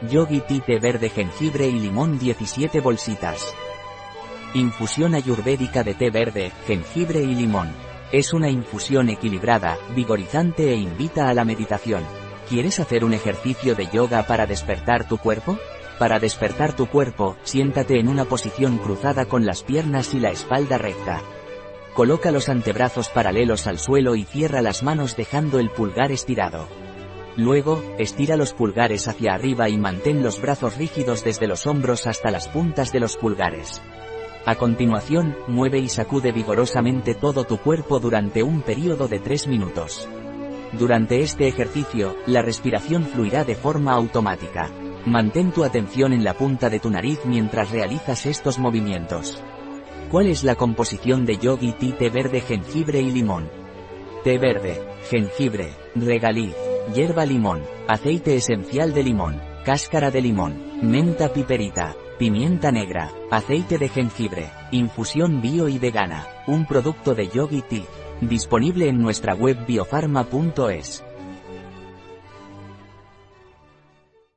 Yogi té verde jengibre y limón 17 bolsitas. Infusión ayurvédica de té verde, jengibre y limón. Es una infusión equilibrada, vigorizante e invita a la meditación. ¿Quieres hacer un ejercicio de yoga para despertar tu cuerpo? Para despertar tu cuerpo, siéntate en una posición cruzada con las piernas y la espalda recta. Coloca los antebrazos paralelos al suelo y cierra las manos dejando el pulgar estirado. Luego, estira los pulgares hacia arriba y mantén los brazos rígidos desde los hombros hasta las puntas de los pulgares. A continuación, mueve y sacude vigorosamente todo tu cuerpo durante un periodo de 3 minutos. Durante este ejercicio, la respiración fluirá de forma automática. Mantén tu atención en la punta de tu nariz mientras realizas estos movimientos. ¿Cuál es la composición de Yogi Tea té verde jengibre y limón? Té verde, jengibre, regaliz, hierba limón, aceite esencial de limón, cáscara de limón, menta piperita, pimienta negra, aceite de jengibre, infusión bio y vegana, un producto de Yogi Tea, disponible en nuestra web biofarma.es.